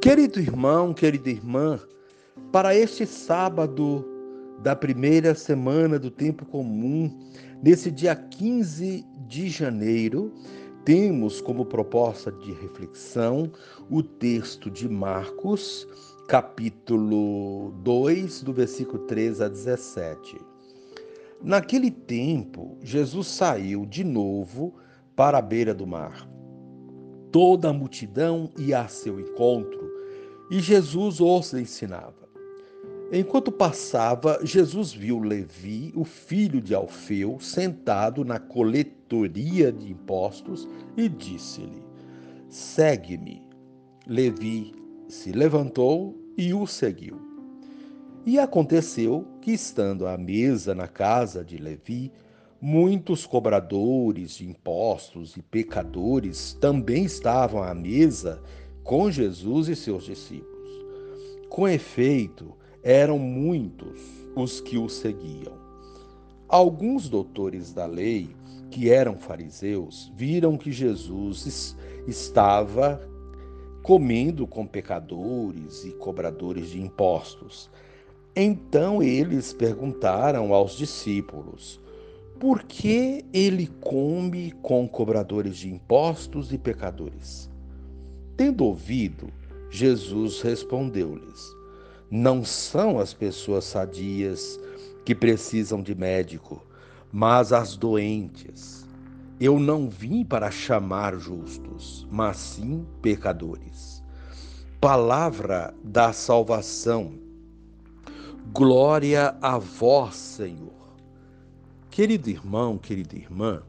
Querido irmão, querida irmã, para este sábado da primeira semana do tempo comum, nesse dia 15 de janeiro, temos como proposta de reflexão o texto de Marcos, capítulo 2, do versículo 3 a 17. Naquele tempo, Jesus saiu de novo para a beira do mar. Toda a multidão ia a seu encontro e Jesus os ensinava. Enquanto passava, Jesus viu Levi, o filho de Alfeu, sentado na coletoria de impostos e disse-lhe: Segue-me. Levi se levantou e o seguiu. E aconteceu que, estando à mesa na casa de Levi, muitos cobradores de impostos e pecadores também estavam à mesa com Jesus e seus discípulos. Com efeito, eram muitos os que o seguiam. Alguns doutores da lei, que eram fariseus, viram que Jesus estava comendo com pecadores e cobradores de impostos. Então eles perguntaram aos discípulos: por que ele come com cobradores de impostos e pecadores? Tendo ouvido, Jesus respondeu-lhes: Não são as pessoas sadias que precisam de médico, mas as doentes. Eu não vim para chamar justos, mas sim pecadores. Palavra da salvação. Glória a vós, Senhor. Querido irmão, querida irmã,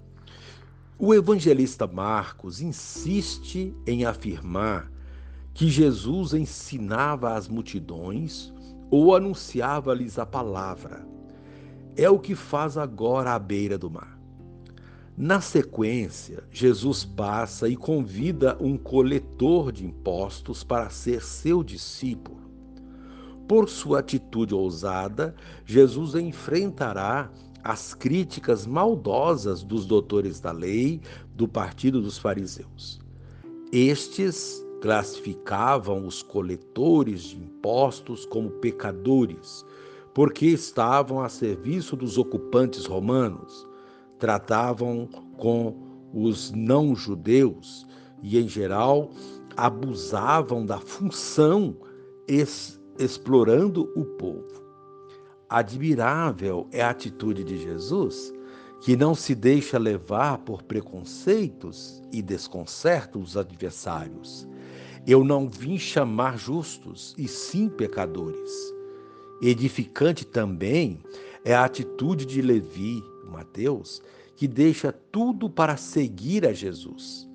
o evangelista Marcos insiste em afirmar que Jesus ensinava às multidões ou anunciava-lhes a palavra. É o que faz agora à beira do mar. Na sequência, Jesus passa e convida um coletor de impostos para ser seu discípulo. Por sua atitude ousada, Jesus enfrentará as críticas maldosas dos doutores da lei do partido dos fariseus. Estes classificavam os coletores de impostos como pecadores, porque estavam a serviço dos ocupantes romanos, tratavam com os não-judeus e, em geral, abusavam da função, explorando o povo. Admirável é a atitude de Jesus, que não se deixa levar por preconceitos e desconcerta os adversários. Eu não vim chamar justos, e sim pecadores. Edificante também é a atitude de Levi, Mateus, que deixa tudo para seguir a Jesus.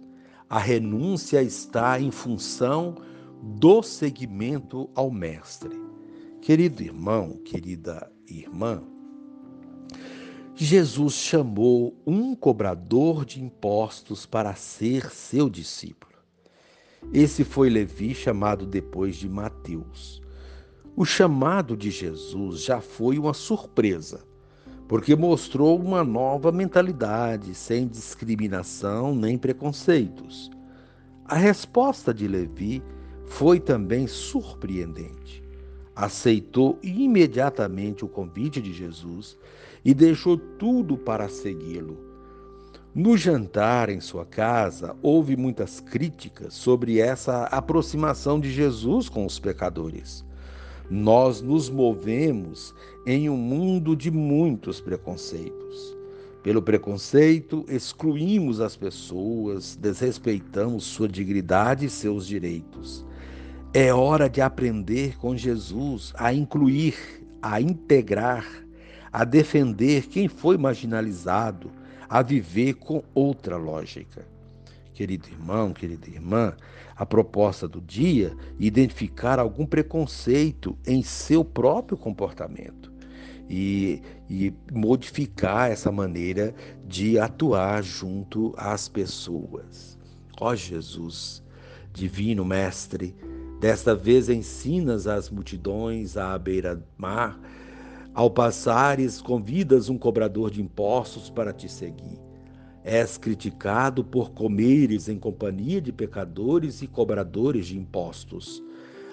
A renúncia está em função do seguimento ao Mestre. Querido irmão, querida irmã, Jesus chamou um cobrador de impostos para ser seu discípulo. Esse foi Levi, chamado depois de Mateus. O chamado de Jesus já foi uma surpresa, porque mostrou uma nova mentalidade, sem discriminação nem preconceitos. A resposta de Levi foi também surpreendente aceitou imediatamente o convite de Jesus e deixou tudo para segui-lo. No jantar em sua casa, houve muitas críticas sobre essa aproximação de Jesus com os pecadores. Nós nos movemos em um mundo de muitos preconceitos. Pelo preconceito, excluímos as pessoas, desrespeitamos sua dignidade e seus direitos. É hora de aprender com Jesus a incluir, a integrar, a defender quem foi marginalizado, a viver com outra lógica. Querido irmão, querida irmã, a proposta do dia é identificar algum preconceito em seu próprio comportamento e, e modificar essa maneira de atuar junto às pessoas. Ó Jesus, Divino Mestre, Desta vez ensinas as multidões à beira-mar. Ao passares, convidas um cobrador de impostos para te seguir. És criticado por comeres em companhia de pecadores e cobradores de impostos.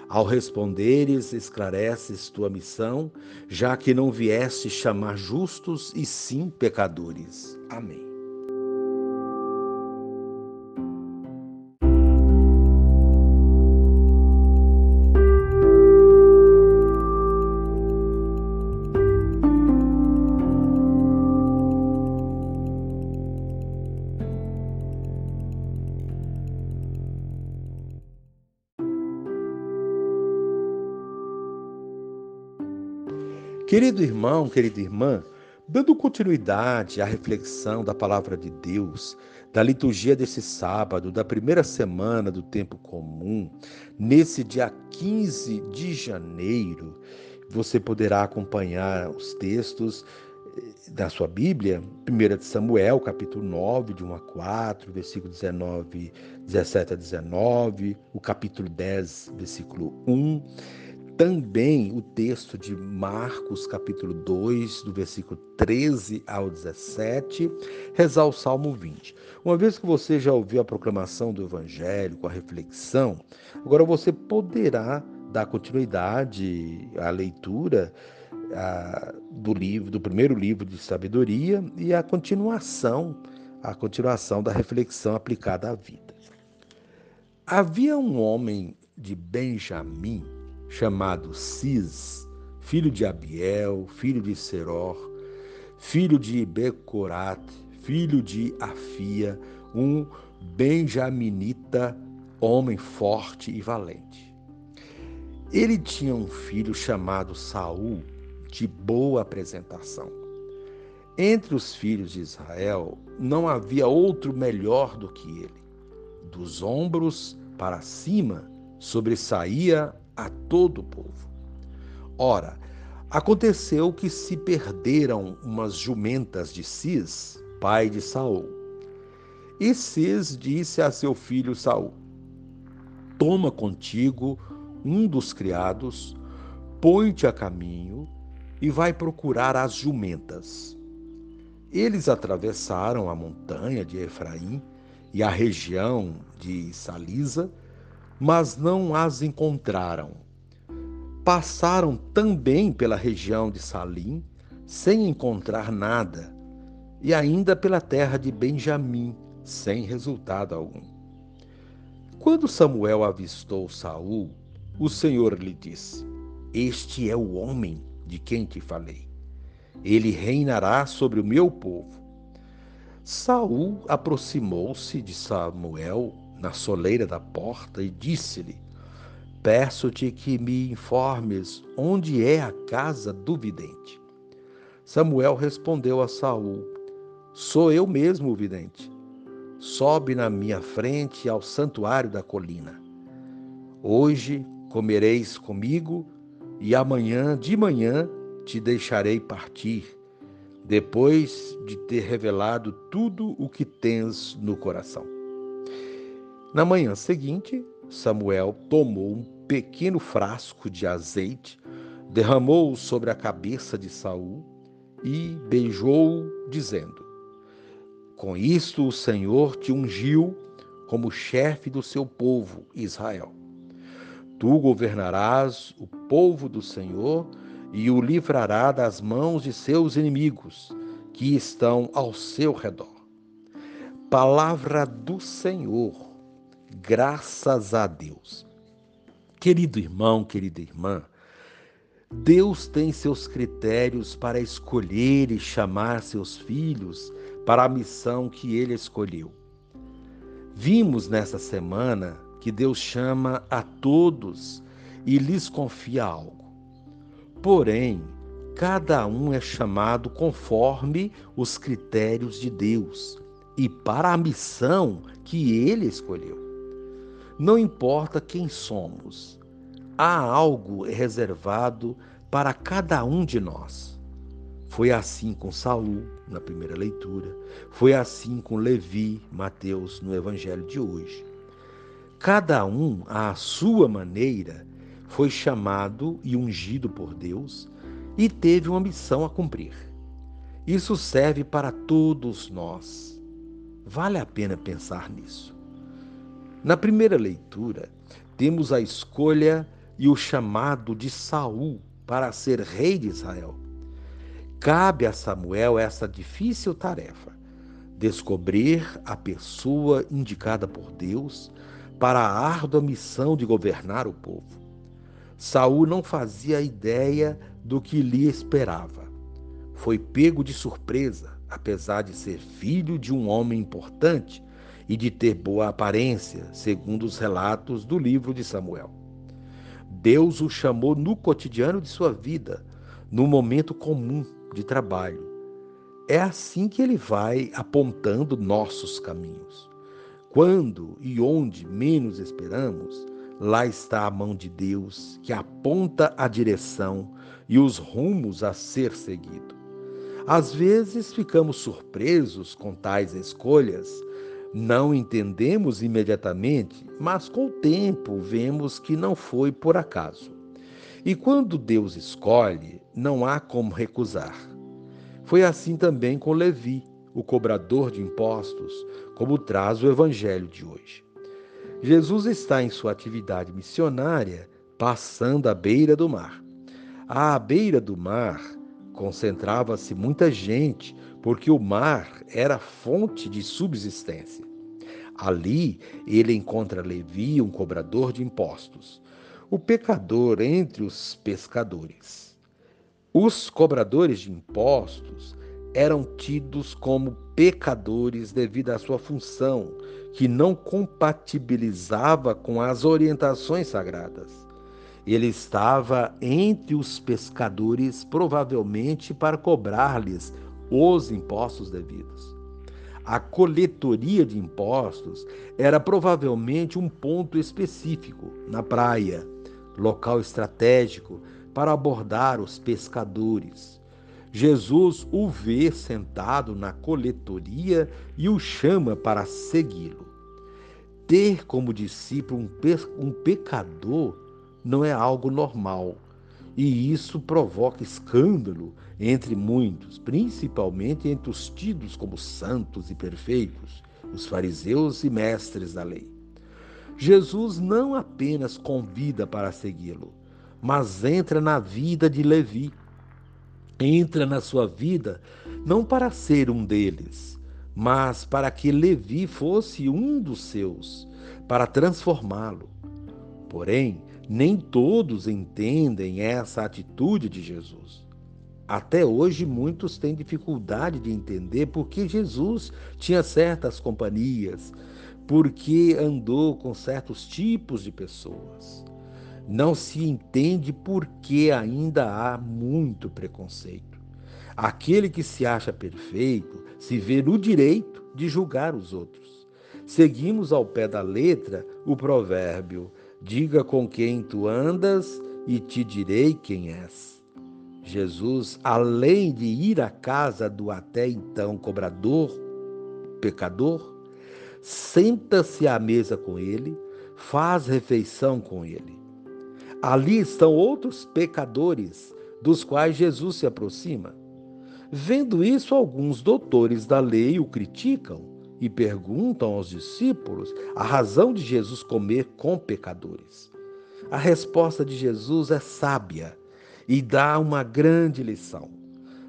Ao responderes, esclareces tua missão, já que não vieste chamar justos e sim pecadores. Amém. Querido irmão, querida irmã, dando continuidade à reflexão da palavra de Deus, da liturgia desse sábado, da primeira semana do tempo comum, nesse dia 15 de janeiro, você poderá acompanhar os textos eh, da sua Bíblia, 1 de Samuel, capítulo 9, de 1 a 4, versículo 19, 17 a 19, o capítulo 10, versículo 1 também o texto de Marcos, capítulo 2, do versículo 13 ao 17, rezar o Salmo 20. Uma vez que você já ouviu a proclamação do Evangelho, com a reflexão, agora você poderá dar continuidade à leitura a, do livro, do primeiro livro de sabedoria e a continuação, a continuação da reflexão aplicada à vida. Havia um homem de Benjamim chamado Cis, filho de Abiel, filho de Seror, filho de Becorat, filho de Afia, um benjaminita, homem forte e valente. Ele tinha um filho chamado Saul, de boa apresentação. Entre os filhos de Israel não havia outro melhor do que ele. Dos ombros para cima sobressaía a todo o povo. Ora, aconteceu que se perderam umas jumentas de Cis, pai de Saul. E Cis disse a seu filho Saul: Toma contigo um dos criados, põe-te a caminho e vai procurar as jumentas. Eles atravessaram a montanha de Efraim e a região de Salisa mas não as encontraram. Passaram também pela região de Salim, sem encontrar nada, e ainda pela terra de Benjamim, sem resultado algum. Quando Samuel avistou Saul, o Senhor lhe disse: Este é o homem de quem te falei. Ele reinará sobre o meu povo. Saul aproximou-se de Samuel na soleira da porta e disse-lhe: Peço-te que me informes onde é a casa do vidente. Samuel respondeu a Saul: Sou eu mesmo o vidente. Sobe na minha frente ao santuário da colina. Hoje comereis comigo e amanhã de manhã te deixarei partir, depois de ter revelado tudo o que tens no coração. Na manhã seguinte, Samuel tomou um pequeno frasco de azeite, derramou-o sobre a cabeça de Saul e beijou-o, dizendo: Com isto o Senhor te ungiu como chefe do seu povo, Israel. Tu governarás o povo do Senhor e o livrará das mãos de seus inimigos, que estão ao seu redor. Palavra do Senhor Graças a Deus. Querido irmão, querida irmã, Deus tem seus critérios para escolher e chamar seus filhos para a missão que ele escolheu. Vimos nessa semana que Deus chama a todos e lhes confia algo. Porém, cada um é chamado conforme os critérios de Deus e para a missão que ele escolheu. Não importa quem somos, há algo reservado para cada um de nós. Foi assim com Saul na primeira leitura, foi assim com Levi, Mateus no evangelho de hoje. Cada um, à sua maneira, foi chamado e ungido por Deus e teve uma missão a cumprir. Isso serve para todos nós. Vale a pena pensar nisso. Na primeira leitura, temos a escolha e o chamado de Saul para ser rei de Israel. Cabe a Samuel essa difícil tarefa: descobrir a pessoa indicada por Deus para a árdua missão de governar o povo. Saul não fazia ideia do que lhe esperava. Foi pego de surpresa, apesar de ser filho de um homem importante e de ter boa aparência, segundo os relatos do livro de Samuel. Deus o chamou no cotidiano de sua vida, no momento comum de trabalho. É assim que ele vai apontando nossos caminhos. Quando e onde menos esperamos, lá está a mão de Deus que aponta a direção e os rumos a ser seguido. Às vezes ficamos surpresos com tais escolhas não entendemos imediatamente, mas com o tempo vemos que não foi por acaso. E quando Deus escolhe, não há como recusar. Foi assim também com Levi, o cobrador de impostos, como traz o evangelho de hoje. Jesus está em sua atividade missionária, passando à beira do mar. À beira do mar concentrava-se muita gente, porque o mar era fonte de subsistência. Ali ele encontra Levi, um cobrador de impostos, o pecador entre os pescadores. Os cobradores de impostos eram tidos como pecadores devido à sua função, que não compatibilizava com as orientações sagradas. Ele estava entre os pescadores, provavelmente para cobrar-lhes os impostos devidos. A coletoria de impostos era provavelmente um ponto específico na praia, local estratégico para abordar os pescadores. Jesus o vê sentado na coletoria e o chama para segui-lo. Ter como discípulo um, pe pecador não é algo normal e isso provoca escândalo entre muitos, principalmente entre os tidos como santos e perfeitos, os fariseus e mestres da lei. Jesus não apenas convida para segui-lo, mas entra na vida de Levi. Entra na sua vida não para ser um deles, mas para que Levi fosse um dos seus, para transformá-lo. Porém, nem todos entendem essa atitude de Jesus. Até hoje, muitos têm dificuldade de entender por que Jesus tinha certas companhias, porque andou com certos tipos de pessoas. Não se entende por que ainda há muito preconceito. Aquele que se acha perfeito se vê no direito de julgar os outros. Seguimos ao pé da letra o provérbio Diga com quem tu andas e te direi quem és. Jesus, além de ir à casa do até então cobrador, pecador, senta-se à mesa com ele, faz refeição com ele. Ali estão outros pecadores, dos quais Jesus se aproxima. Vendo isso, alguns doutores da lei o criticam e perguntam aos discípulos a razão de Jesus comer com pecadores. A resposta de Jesus é sábia e dá uma grande lição.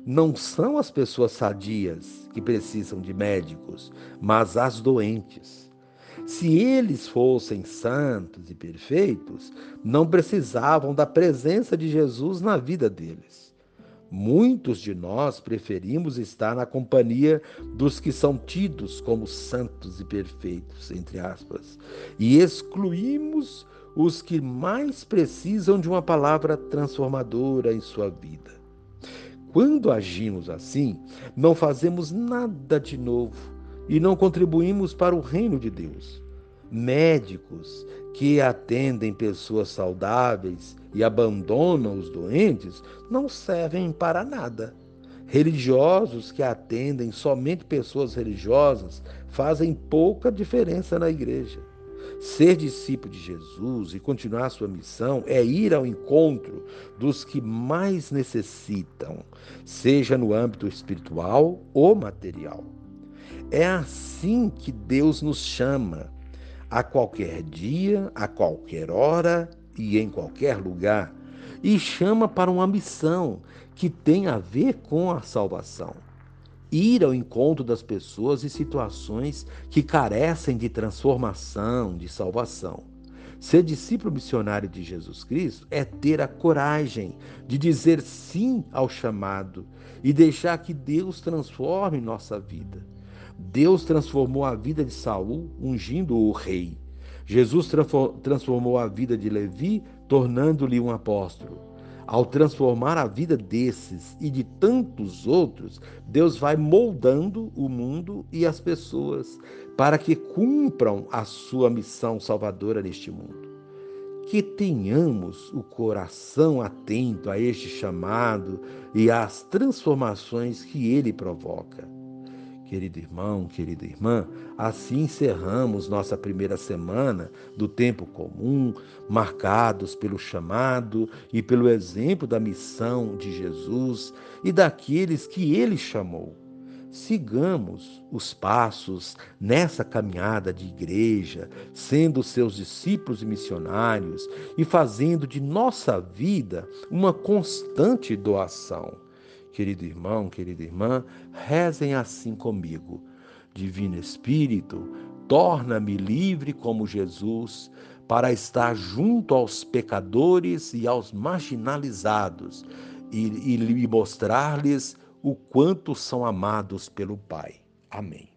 Não são as pessoas sadias que precisam de médicos, mas as doentes. Se eles fossem santos e perfeitos, não precisavam da presença de Jesus na vida deles. Muitos de nós preferimos estar na companhia dos que são tidos como santos e perfeitos, entre aspas, e excluímos os que mais precisam de uma palavra transformadora em sua vida. Quando agimos assim, não fazemos nada de novo e não contribuímos para o reino de Deus. Médicos que atendem pessoas saudáveis e abandonam os doentes não servem para nada. Religiosos que atendem somente pessoas religiosas fazem pouca diferença na igreja. Ser discípulo de Jesus e continuar sua missão é ir ao encontro dos que mais necessitam, seja no âmbito espiritual ou material. É assim que Deus nos chama, a qualquer dia, a qualquer hora e em qualquer lugar e chama para uma missão que tem a ver com a salvação. Ir ao encontro das pessoas e situações que carecem de transformação, de salvação. Ser discípulo missionário de Jesus Cristo é ter a coragem de dizer sim ao chamado e deixar que Deus transforme nossa vida. Deus transformou a vida de Saul, ungindo o rei. Jesus transformou a vida de Levi, tornando-lhe um apóstolo. Ao transformar a vida desses e de tantos outros, Deus vai moldando o mundo e as pessoas para que cumpram a sua missão salvadora neste mundo. Que tenhamos o coração atento a este chamado e às transformações que ele provoca. Querido irmão, querida irmã, assim encerramos nossa primeira semana do tempo comum, marcados pelo chamado e pelo exemplo da missão de Jesus e daqueles que ele chamou. Sigamos os passos nessa caminhada de igreja, sendo seus discípulos e missionários e fazendo de nossa vida uma constante doação Querido irmão, querida irmã, rezem assim comigo. Divino Espírito, torna-me livre como Jesus, para estar junto aos pecadores e aos marginalizados e, e mostrar-lhes o quanto são amados pelo Pai. Amém.